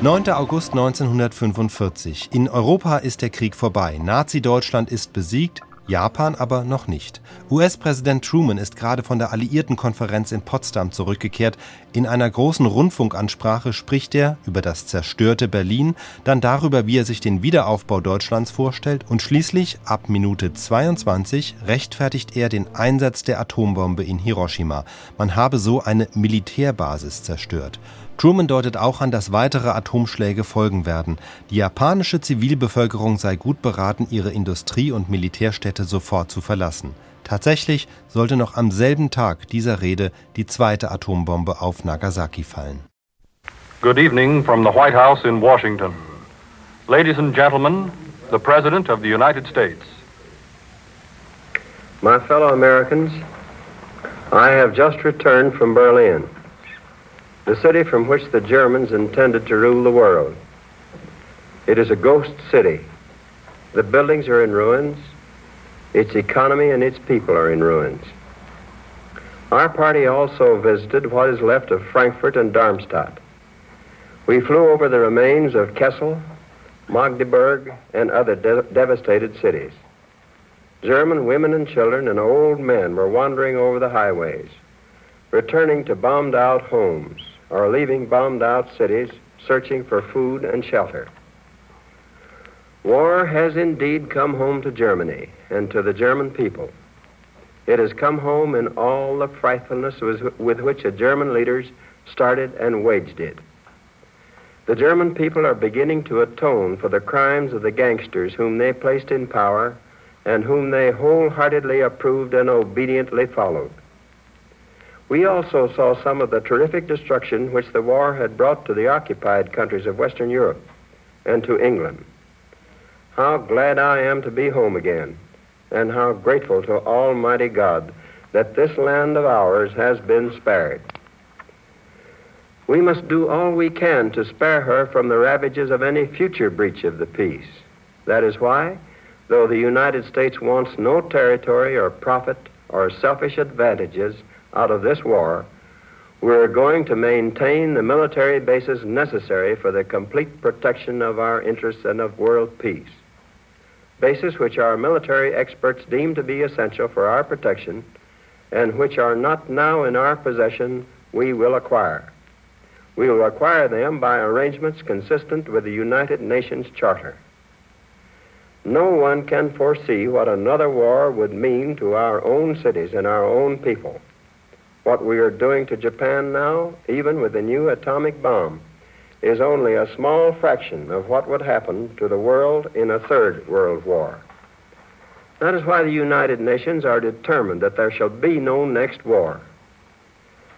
9. August 1945. In Europa ist der Krieg vorbei. Nazi-Deutschland ist besiegt, Japan aber noch nicht. US-Präsident Truman ist gerade von der Alliiertenkonferenz in Potsdam zurückgekehrt. In einer großen Rundfunkansprache spricht er über das zerstörte Berlin, dann darüber, wie er sich den Wiederaufbau Deutschlands vorstellt und schließlich ab Minute 22 rechtfertigt er den Einsatz der Atombombe in Hiroshima. Man habe so eine Militärbasis zerstört. Truman deutet auch an, dass weitere Atomschläge folgen werden. Die japanische Zivilbevölkerung sei gut beraten, ihre Industrie- und Militärstädte sofort zu verlassen. Tatsächlich sollte noch am selben Tag dieser Rede die zweite Atombombe auf Nagasaki fallen. Good evening from the White House in Washington. Ladies and gentlemen, the President of the United States. My fellow Americans, I have just returned from Berlin. The city from which the Germans intended to rule the world. It is a ghost city. The buildings are in ruins. Its economy and its people are in ruins. Our party also visited what is left of Frankfurt and Darmstadt. We flew over the remains of Kassel, Magdeburg, and other de- devastated cities. German women and children and old men were wandering over the highways, returning to bombed out homes, are leaving bombed out cities searching for food and shelter. War has indeed come home to Germany and to the German people. It has come home in all the frightfulness with which the German leaders started and waged it. The German people are beginning to atone for the crimes of the gangsters whom they placed in power and whom they wholeheartedly approved and obediently followed. We also saw some of the terrific destruction which the war had brought to the occupied countries of Western Europe and to England. How glad I am to be home again, and how grateful to Almighty God that this land of ours has been spared. We must do all we can to spare her from the ravages of any future breach of the peace. That is why, though the United States wants no territory or profit or selfish advantages out of this war, we're going to maintain the military bases necessary for the complete protection of our interests and of world peace. Bases which our military experts deem to be essential for our protection and which are not now in our possession, we will acquire. We will acquire them by arrangements consistent with the United Nations Charter. No one can foresee what another war would mean to our own cities and our own people. What we are doing to Japan now, even with the new atomic bomb, is only a small fraction of what would happen to the world in a third world war. That is why the United Nations are determined that there shall be no next war.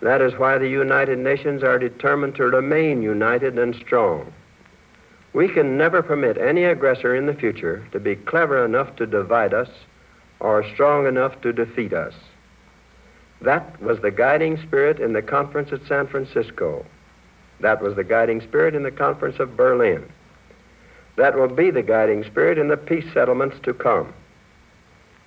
That is why the United Nations are determined to remain united and strong. We can never permit any aggressor in the future to be clever enough to divide us or strong enough to defeat us. That was the guiding spirit in the conference at San Francisco. That was the guiding spirit in the conference of Berlin. That will be the guiding spirit in the peace settlements to come.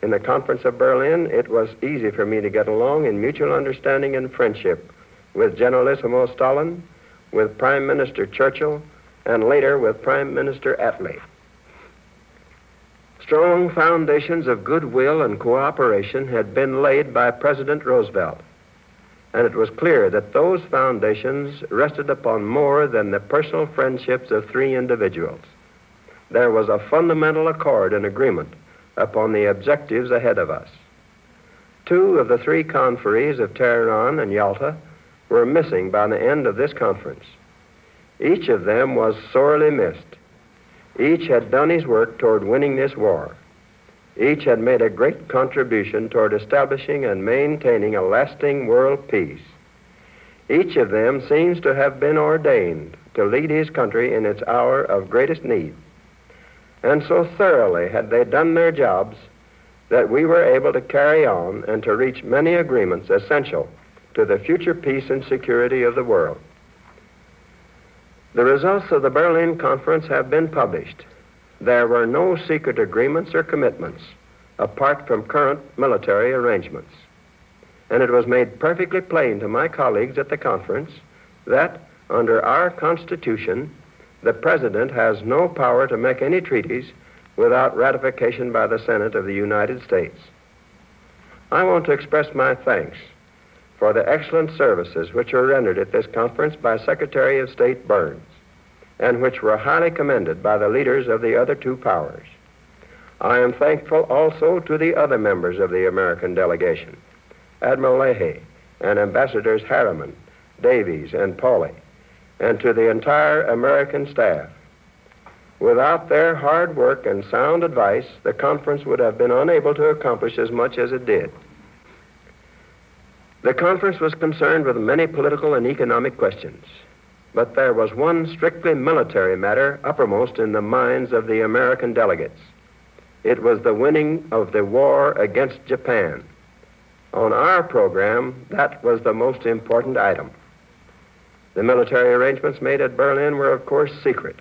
In the conference of Berlin, it was easy for me to get along in mutual understanding and friendship with Generalissimo Stalin, with Prime Minister Churchill, and later with Prime Minister Attlee. Strong foundations of goodwill and cooperation had been laid by President Roosevelt, and it was clear that those foundations rested upon more than the personal friendships of three individuals. There was a fundamental accord and agreement upon the objectives ahead of us. Two of the three conferees of Tehran and Yalta were missing by the end of this conference. Each of them was sorely missed each had done his work toward winning this war. Each had made a great contribution toward establishing and maintaining a lasting world peace. Each of them seems to have been ordained to lead his country in its hour of greatest need. And so thoroughly had they done their jobs that we were able to carry on and to reach many agreements essential to the future peace and security of the world. The results of the Berlin Conference have been published. There were no secret agreements or commitments apart from current military arrangements. And it was made perfectly plain to my colleagues at the conference that under our Constitution, the President has no power to make any treaties without ratification by the Senate of the United States. I want to express my thanks for the excellent services which were rendered at this conference by Secretary of State Byrnes and which were highly commended by the leaders of the other two powers. I am thankful also to the other members of the American delegation, Admiral Leahy and Ambassadors Harriman, Davies, and Pauley, and to the entire American staff. Without their hard work and sound advice, the conference would have been unable to accomplish as much as it did. The conference was concerned with many political and economic questions, but there was one strictly military matter uppermost in the minds of the American delegates. It was the winning of the war against Japan. On our program, that was the most important item. The military arrangements made at Berlin were, of course, secret.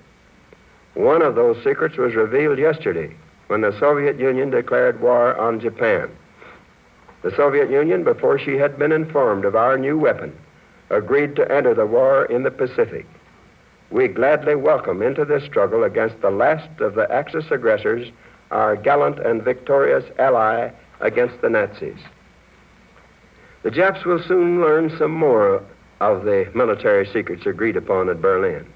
One of those secrets was revealed yesterday when the Soviet Union declared war on Japan. The Soviet Union, before she had been informed of our new weapon, agreed to enter the war in the Pacific. We gladly welcome into this struggle against the last of the Axis aggressors our gallant and victorious ally against the Nazis. The Japs will soon learn some more of the military secrets agreed upon at Berlin.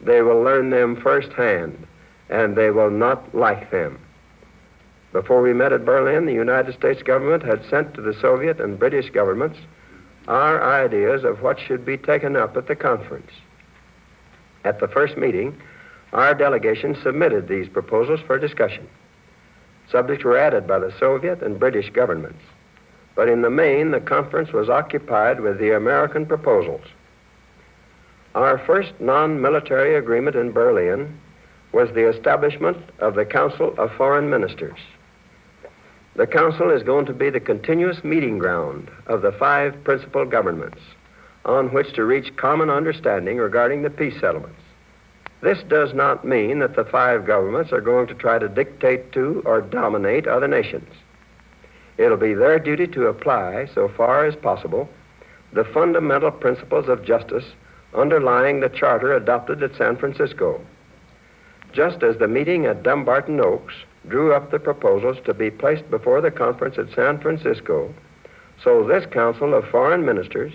They will learn them firsthand, and they will not like them. Before we met at Berlin, the United States government had sent to the Soviet and British governments our ideas of what should be taken up at the conference. At the first meeting, our delegation submitted these proposals for discussion. Subjects were added by the Soviet and British governments. But in the main, the conference was occupied with the American proposals. Our first non military agreement in Berlin was the establishment of the Council of Foreign Ministers. The Council is going to be the continuous meeting ground of the five principal governments on which to reach common understanding regarding the peace settlements. This does not mean that the five governments are going to try to dictate to or dominate other nations. It'll be their duty to apply, so far as possible, the fundamental principles of justice underlying the charter adopted at San Francisco. Just as the meeting at Dumbarton Oaks drew up the proposals to be placed before the conference at San Francisco, so this Council of Foreign Ministers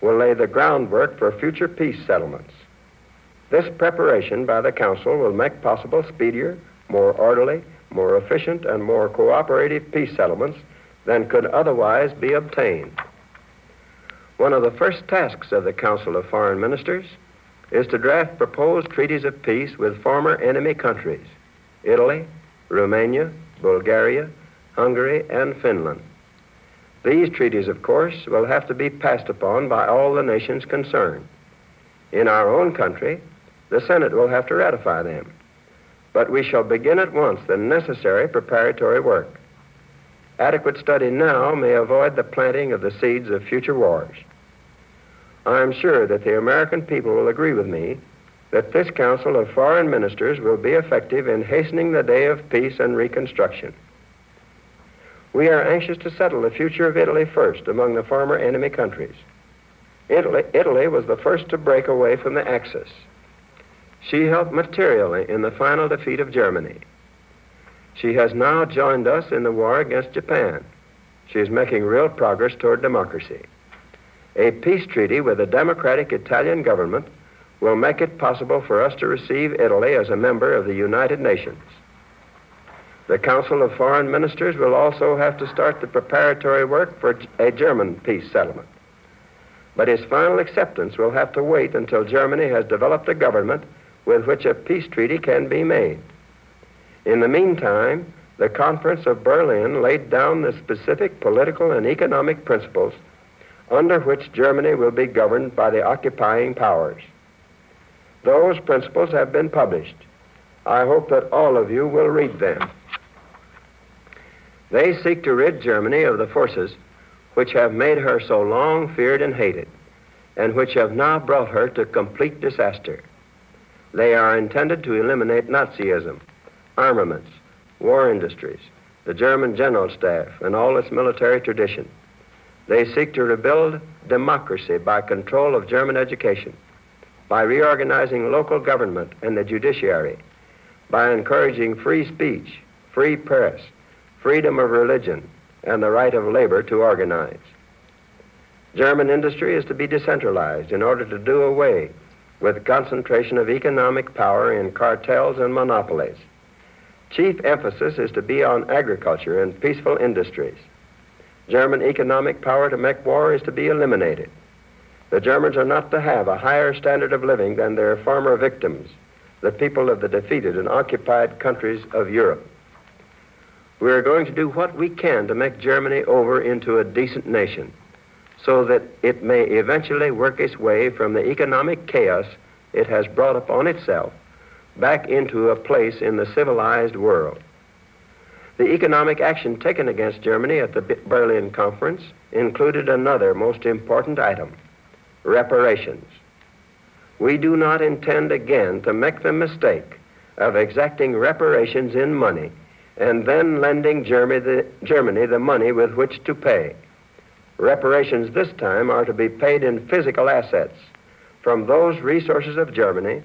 will lay the groundwork for future peace settlements. This preparation by the Council will make possible speedier, more orderly, more efficient, and more cooperative peace settlements than could otherwise be obtained. One of the first tasks of the Council of Foreign Ministers is to draft proposed treaties of peace with former enemy countries Italy, Romania, Bulgaria, Hungary, and Finland. These treaties, of course, will have to be passed upon by all the nations concerned. In our own country, the Senate will have to ratify them. But we shall begin at once the necessary preparatory work. Adequate study now may avoid the planting of the seeds of future wars. I am sure that the American people will agree with me that this Council of Foreign Ministers will be effective in hastening the day of peace and reconstruction. We are anxious to settle the future of Italy first among the former enemy countries. Italy, Italy was the first to break away from the Axis. She helped materially in the final defeat of Germany. She has now joined us in the war against Japan. She is making real progress toward democracy. A peace treaty with the democratic Italian government will make it possible for us to receive Italy as a member of the United Nations. The Council of Foreign Ministers will also have to start the preparatory work for a German peace settlement. But its final acceptance will have to wait until Germany has developed a government with which a peace treaty can be made. In the meantime, the Conference of Berlin laid down the specific political and economic principles under which Germany will be governed by the occupying powers. Those principles have been published. I hope that all of you will read them. They seek to rid Germany of the forces which have made her so long feared and hated, and which have now brought her to complete disaster. They are intended to eliminate Nazism, armaments, war industries, the German general staff, and all its military tradition. They seek to rebuild democracy by control of German education, by reorganizing local government and the judiciary, by encouraging free speech, free press, freedom of religion, and the right of labor to organize. German industry is to be decentralized in order to do away with concentration of economic power in cartels and monopolies. Chief emphasis is to be on agriculture and peaceful industries. German economic power to make war is to be eliminated. The Germans are not to have a higher standard of living than their former victims, the people of the defeated and occupied countries of Europe. We are going to do what we can to make Germany over into a decent nation so that it may eventually work its way from the economic chaos it has brought upon itself back into a place in the civilized world. The economic action taken against Germany at the Berlin Conference included another most important item reparations. We do not intend again to make the mistake of exacting reparations in money and then lending Germany the, Germany the money with which to pay. Reparations this time are to be paid in physical assets from those resources of Germany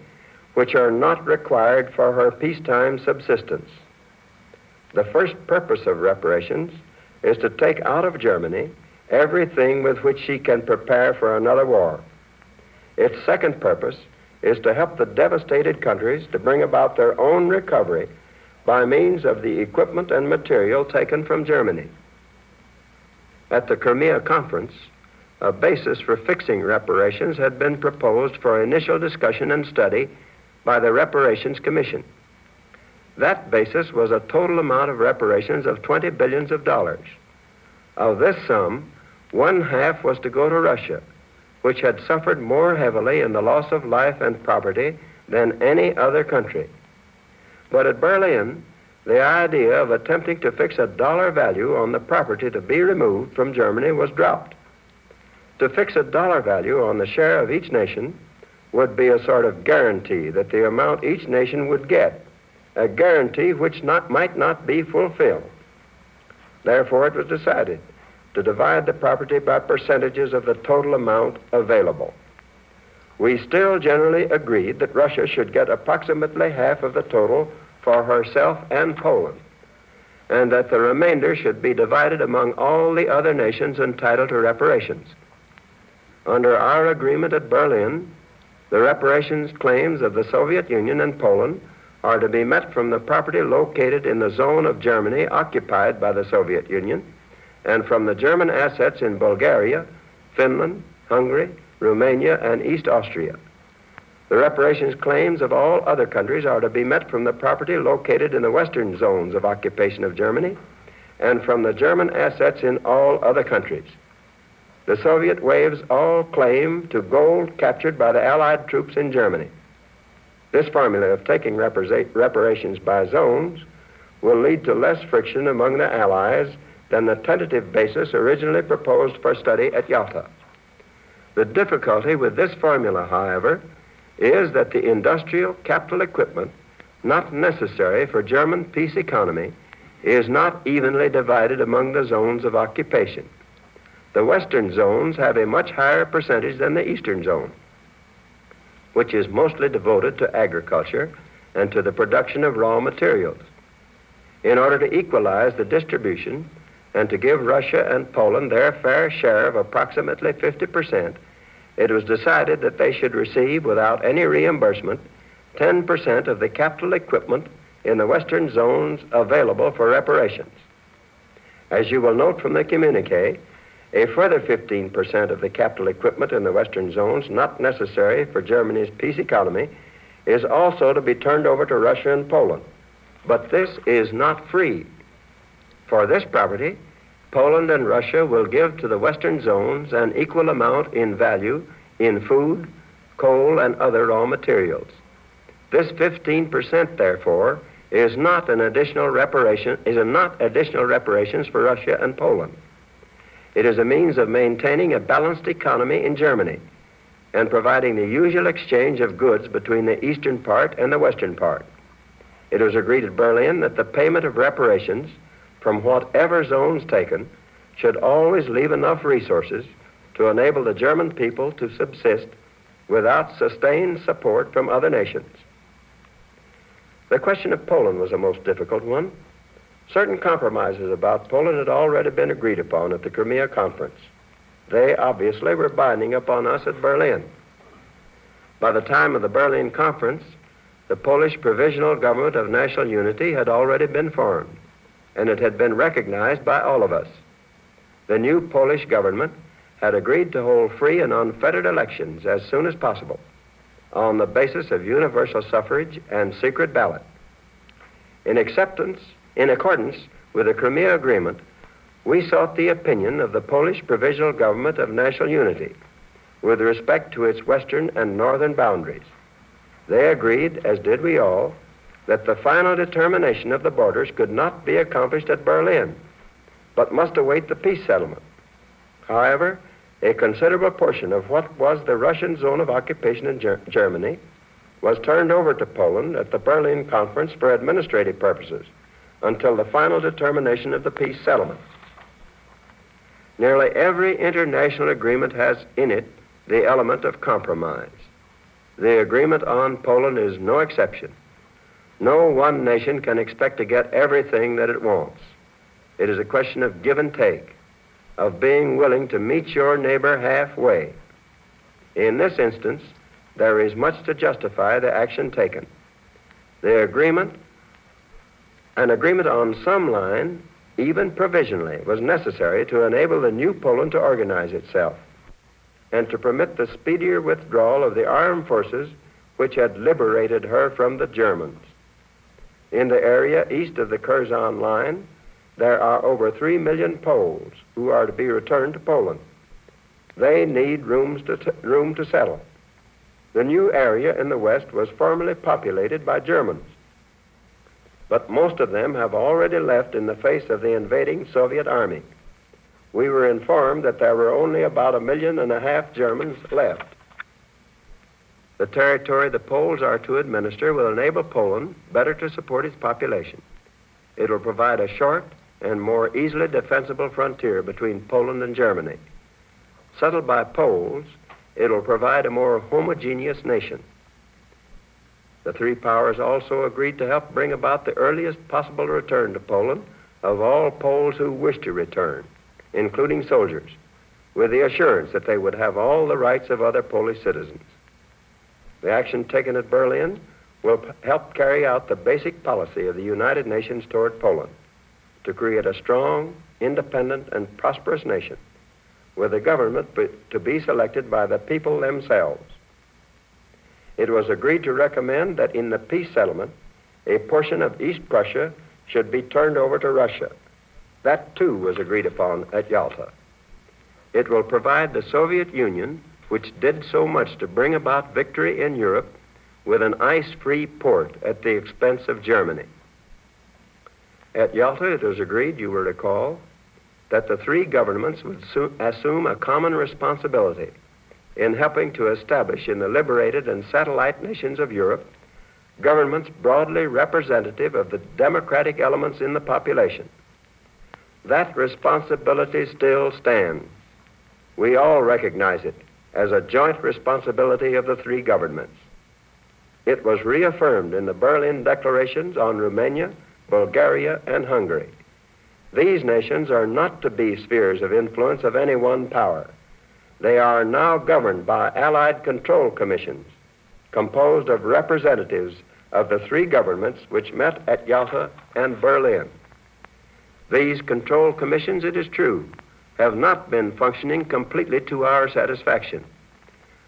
which are not required for her peacetime subsistence. The first purpose of reparations is to take out of Germany everything with which she can prepare for another war. Its second purpose is to help the devastated countries to bring about their own recovery by means of the equipment and material taken from Germany. At the Crimea Conference, a basis for fixing reparations had been proposed for initial discussion and study by the Reparations Commission. That basis was a total amount of reparations of 20 billions of dollars. Of this sum, one half was to go to Russia, which had suffered more heavily in the loss of life and property than any other country. But at Berlin, the idea of attempting to fix a dollar value on the property to be removed from Germany was dropped. To fix a dollar value on the share of each nation would be a sort of guarantee that the amount each nation would get, a guarantee which not, might not be fulfilled. Therefore, it was decided to divide the property by percentages of the total amount available. We still generally agreed that Russia should get approximately half of the total for herself and Poland, and that the remainder should be divided among all the other nations entitled to reparations. Under our agreement at Berlin, the reparations claims of the Soviet Union and Poland are to be met from the property located in the zone of Germany occupied by the Soviet Union and from the German assets in Bulgaria, Finland, Hungary, Romania, and East Austria. The reparations claims of all other countries are to be met from the property located in the western zones of occupation of Germany and from the German assets in all other countries. The Soviet waives all claim to gold captured by the Allied troops in Germany. This formula of taking reparations by zones will lead to less friction among the Allies than the tentative basis originally proposed for study at Yalta. The difficulty with this formula, however, is that the industrial capital equipment not necessary for German peace economy is not evenly divided among the zones of occupation. The western zones have a much higher percentage than the eastern zone, which is mostly devoted to agriculture and to the production of raw materials. In order to equalize the distribution and to give Russia and Poland their fair share of approximately 50 percent, it was decided that they should receive, without any reimbursement, 10% of the capital equipment in the western zones available for reparations. As you will note from the communique, a further 15% of the capital equipment in the western zones not necessary for Germany's peace economy is also to be turned over to Russia and Poland. But this is not free. For this property, Poland and Russia will give to the western zones an equal amount in value in food, coal, and other raw materials. This 15%, therefore, is not an additional reparation, is not additional reparations for Russia and Poland. It is a means of maintaining a balanced economy in Germany and providing the usual exchange of goods between the eastern part and the western part. It was agreed at Berlin that the payment of reparations from whatever zones taken, should always leave enough resources to enable the German people to subsist without sustained support from other nations. The question of Poland was a most difficult one. Certain compromises about Poland had already been agreed upon at the Crimea Conference. They obviously were binding upon us at Berlin. By the time of the Berlin Conference, the Polish Provisional Government of National Unity had already been formed, and it had been recognized by all of us. The new Polish government had agreed to hold free and unfettered elections as soon as possible on the basis of universal suffrage and secret ballot. In acceptance, in accordance with the Crimea Agreement, we sought the opinion of the Polish Provisional Government of National Unity with respect to its western and northern boundaries. They agreed, as did we all, that the final determination of the borders could not be accomplished at Berlin, but must await the peace settlement. However, a considerable portion of what was the Russian zone of occupation in Ger- Germany was turned over to Poland at the Berlin Conference for administrative purposes until the final determination of the peace settlement. Nearly every international agreement has in it the element of compromise. The agreement on Poland is no exception. No one nation can expect to get everything that it wants. It is a question of give and take, of being willing to meet your neighbor halfway. In this instance, there is much to justify the action taken. The agreement, an agreement on some line, even provisionally, was necessary to enable the new Poland to organize itself and to permit the speedier withdrawal of the armed forces which had liberated her from the Germans. In the area east of the Curzon line, there are over 3 million Poles who are to be returned to Poland. They need rooms to t- room to settle. The new area in the west was formerly populated by Germans, but most of them have already left in the face of the invading Soviet army. We were informed that there were only about a million and a half Germans left. The territory the Poles are to administer will enable Poland better to support its population. It will provide a short and more easily defensible frontier between Poland and Germany. Settled by Poles, it will provide a more homogeneous nation. The three powers also agreed to help bring about the earliest possible return to Poland of all Poles who wish to return, including soldiers, with the assurance that they would have all the rights of other Polish citizens. The action taken at Berlin will p- help carry out the basic policy of the United Nations toward Poland to create a strong, independent, and prosperous nation with a government to be selected by the people themselves. It was agreed to recommend that in the peace settlement, a portion of East Prussia should be turned over to Russia. That too was agreed upon at Yalta. It will provide the Soviet Union, which did so much to bring about victory in Europe, with an ice free port at the expense of Germany. At Yalta, it was agreed, you will recall, that the three governments would su- assume a common responsibility in helping to establish in the liberated and satellite nations of Europe governments broadly representative of the democratic elements in the population. That responsibility still stands. We all recognize it as a joint responsibility of the three governments. It was reaffirmed in the Berlin declarations on Romania, Bulgaria, and Hungary. These nations are not to be spheres of influence of any one power. They are now governed by Allied control commissions composed of representatives of the three governments which met at Yalta and Berlin. These control commissions, it is true, have not been functioning completely to our satisfaction,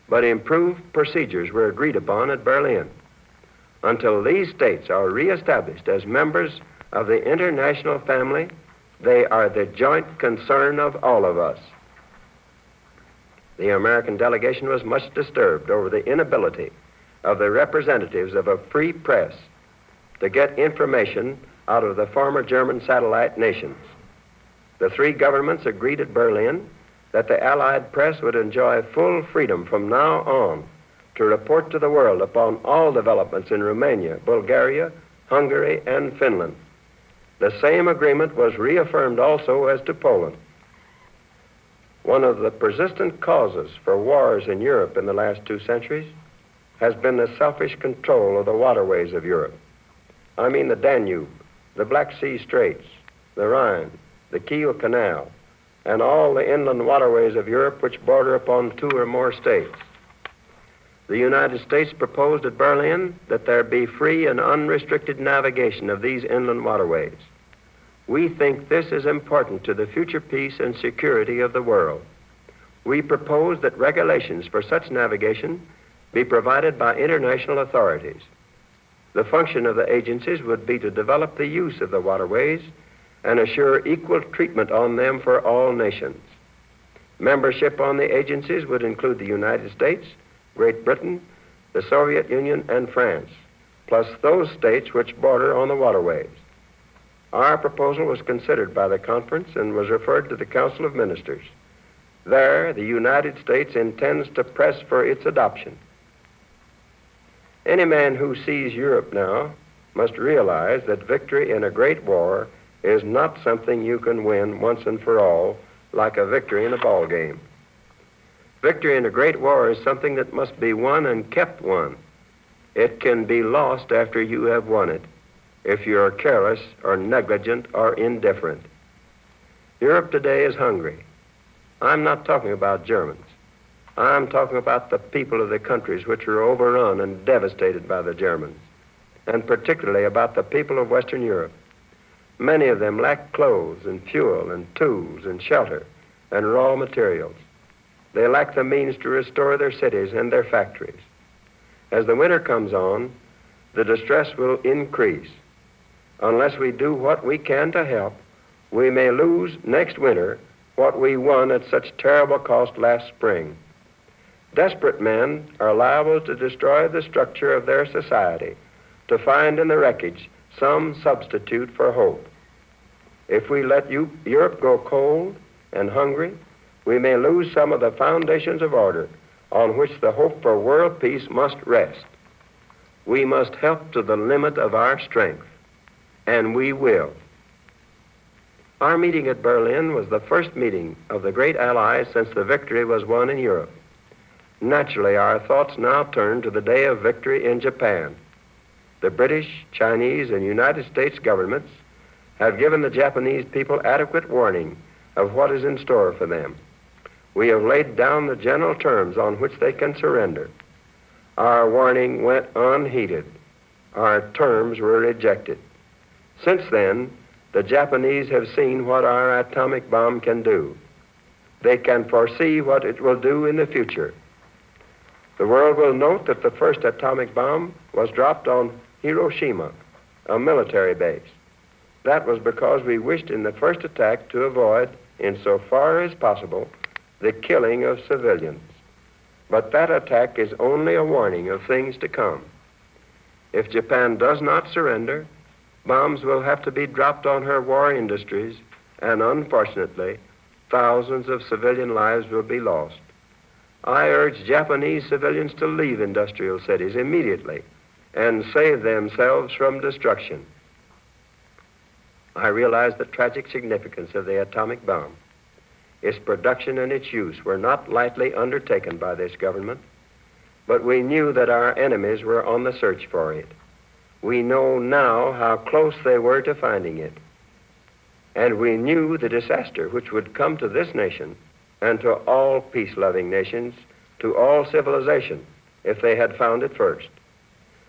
but improved procedures were agreed upon at Berlin. Until these states are reestablished as members of the international family, they are the joint concern of all of us. The American delegation was much disturbed over the inability of the representatives of a free press to get information out of the former German satellite nations. The three governments agreed at Berlin that the Allied press would enjoy full freedom from now on to report to the world upon all developments in Romania, Bulgaria, Hungary, and Finland. The same agreement was reaffirmed also as to Poland. One of the persistent causes for wars in Europe in the last two centuries has been the selfish control of the waterways of Europe. I mean the Danube, the Black Sea Straits, the Rhine, the Kiel Canal, and all the inland waterways of Europe which border upon two or more states. The United States proposed at Berlin that there be free and unrestricted navigation of these inland waterways. We think this is important to the future peace and security of the world. We propose that regulations for such navigation be provided by international authorities. The function of the agencies would be to develop the use of the waterways and assure equal treatment on them for all nations. Membership on the agencies would include the United States, Great Britain, the Soviet Union, and France, plus those states which border on the waterways. Our proposal was considered by the conference and was referred to the Council of Ministers. There, the United States intends to press for its adoption. Any man who sees Europe now must realize that victory in a great war is not something you can win once and for all like a victory in a ball game. Victory in a great war is something that must be won and kept won. It can be lost after you have won it if you are careless or negligent or indifferent. Europe today is hungry. I'm not talking about Germans. I'm talking about the people of the countries which are overrun and devastated by the Germans, and particularly about the people of Western Europe. Many of them lack clothes and fuel and tools and shelter and raw materials. They lack the means to restore their cities and their factories. As the winter comes on, the distress will increase. Unless we do what we can to help, we may lose next winter what we won at such terrible cost last spring. Desperate men are liable to destroy the structure of their society, to find in the wreckage some substitute for hope. If we let Europe go cold and hungry, we may lose some of the foundations of order on which the hope for world peace must rest. We must help to the limit of our strength, and we will. Our meeting at Berlin was the first meeting of the great allies since the victory was won in Europe. Naturally, our thoughts now turn to the day of victory in Japan. The British, Chinese, and United States governments have given the Japanese people adequate warning of what is in store for them. We have laid down the general terms on which they can surrender. Our warning went unheeded. Our terms were rejected. Since then, the Japanese have seen what our atomic bomb can do. They can foresee what it will do in the future. The world will note that the first atomic bomb was dropped on Hiroshima, a military base. That was because we wished in the first attack to avoid, insofar as possible, the killing of civilians. But that attack is only a warning of things to come. If Japan does not surrender, bombs will have to be dropped on her war industries, and unfortunately, thousands of civilian lives will be lost. I urge Japanese civilians to leave industrial cities immediately and save themselves from destruction. I realize the tragic significance of the atomic bomb. Its production and its use were not lightly undertaken by this government, but we knew that our enemies were on the search for it. We know now how close they were to finding it. And we knew the disaster which would come to this nation and to all peace loving nations, to all civilization, if they had found it first.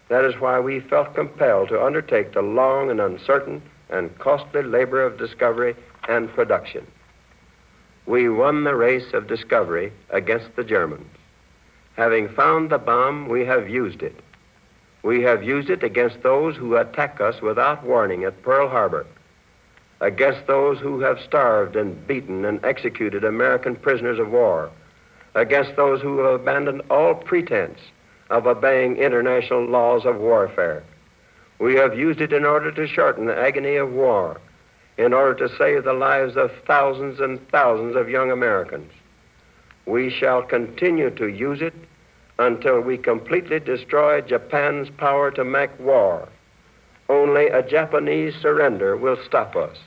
That is why we felt compelled to undertake the long and uncertain and costly labor of discovery and production we won the race of discovery against the Germans. Having found the bomb, we have used it. We have used it against those who attack us without warning at Pearl Harbor, against those who have starved and beaten and executed American prisoners of war, against those who have abandoned all pretense of obeying international laws of warfare. We have used it in order to shorten the agony of war in order to save the lives of thousands and thousands of young Americans. We shall continue to use it until we completely destroy Japan's power to make war. Only a Japanese surrender will stop us.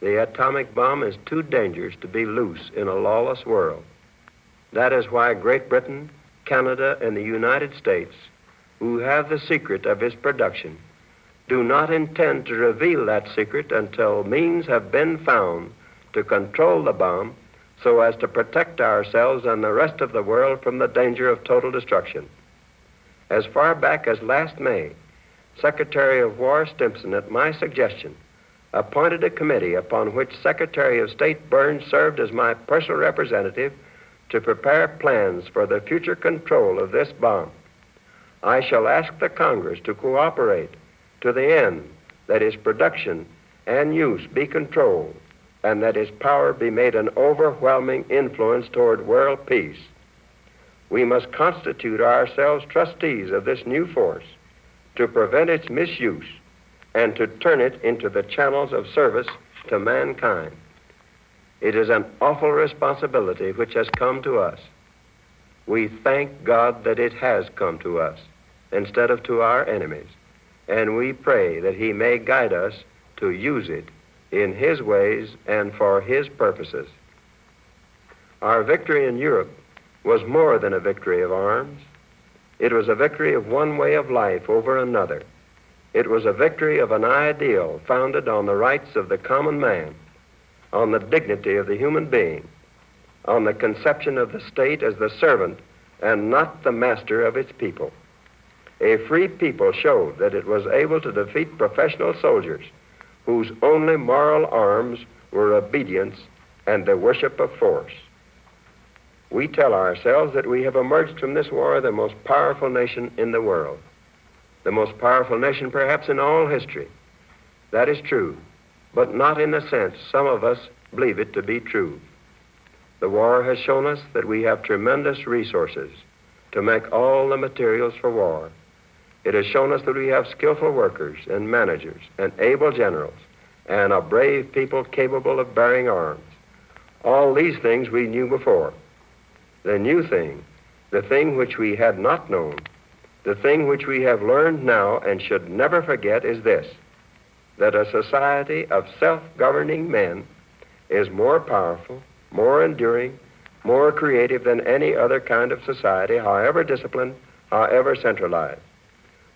The atomic bomb is too dangerous to be loose in a lawless world. That is why Great Britain, Canada, and the United States, who have the secret of its production, do not intend to reveal that secret until means have been found to control the bomb so as to protect ourselves and the rest of the world from the danger of total destruction. As far back as last May, Secretary of War Stimson, at my suggestion, appointed a committee upon which Secretary of State Byrnes served as my personal representative to prepare plans for the future control of this bomb. I shall ask the Congress to cooperate to the end that its production and use be controlled and that its power be made an overwhelming influence toward world peace. We must constitute ourselves trustees of this new force to prevent its misuse and to turn it into the channels of service to mankind. It is an awful responsibility which has come to us. We thank God that it has come to us instead of to our enemies, and we pray that He may guide us to use it in His ways and for His purposes. Our victory in Europe was more than a victory of arms. It was a victory of one way of life over another. It was a victory of an ideal founded on the rights of the common man, on the dignity of the human being, on the conception of the state as the servant and not the master of its people. A free people showed that it was able to defeat professional soldiers whose only moral arms were obedience and the worship of force. We tell ourselves that we have emerged from this war the most powerful nation in the world the most powerful nation perhaps in all history. That is true, but not in the sense some of us believe it to be true. The war has shown us that we have tremendous resources to make all the materials for war. It has shown us that we have skillful workers and managers and able generals and a brave people capable of bearing arms. All these things we knew before. The new thing, the thing which we had not known, the thing which we have learned now and should never forget is this that a society of self governing men is more powerful, more enduring, more creative than any other kind of society, however disciplined, however centralized.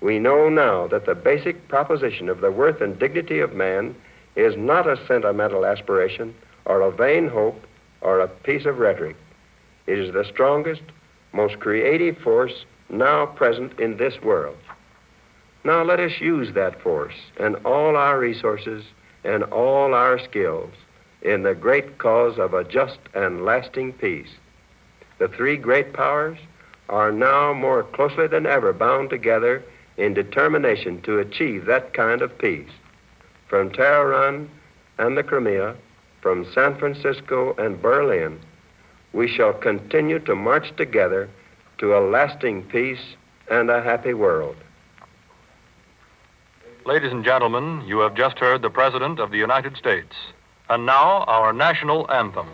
We know now that the basic proposition of the worth and dignity of man is not a sentimental aspiration or a vain hope or a piece of rhetoric. It is the strongest, most creative force now present in this world. Now let us use that force and all our resources and all our skills in the great cause of a just and lasting peace. The three great powers are now more closely than ever bound together in determination to achieve that kind of peace. From Tehran and the Crimea, from San Francisco and Berlin, we shall continue to march together to a lasting peace and a happy world. Ladies and gentlemen, you have just heard the President of the United States. And now, our national anthem.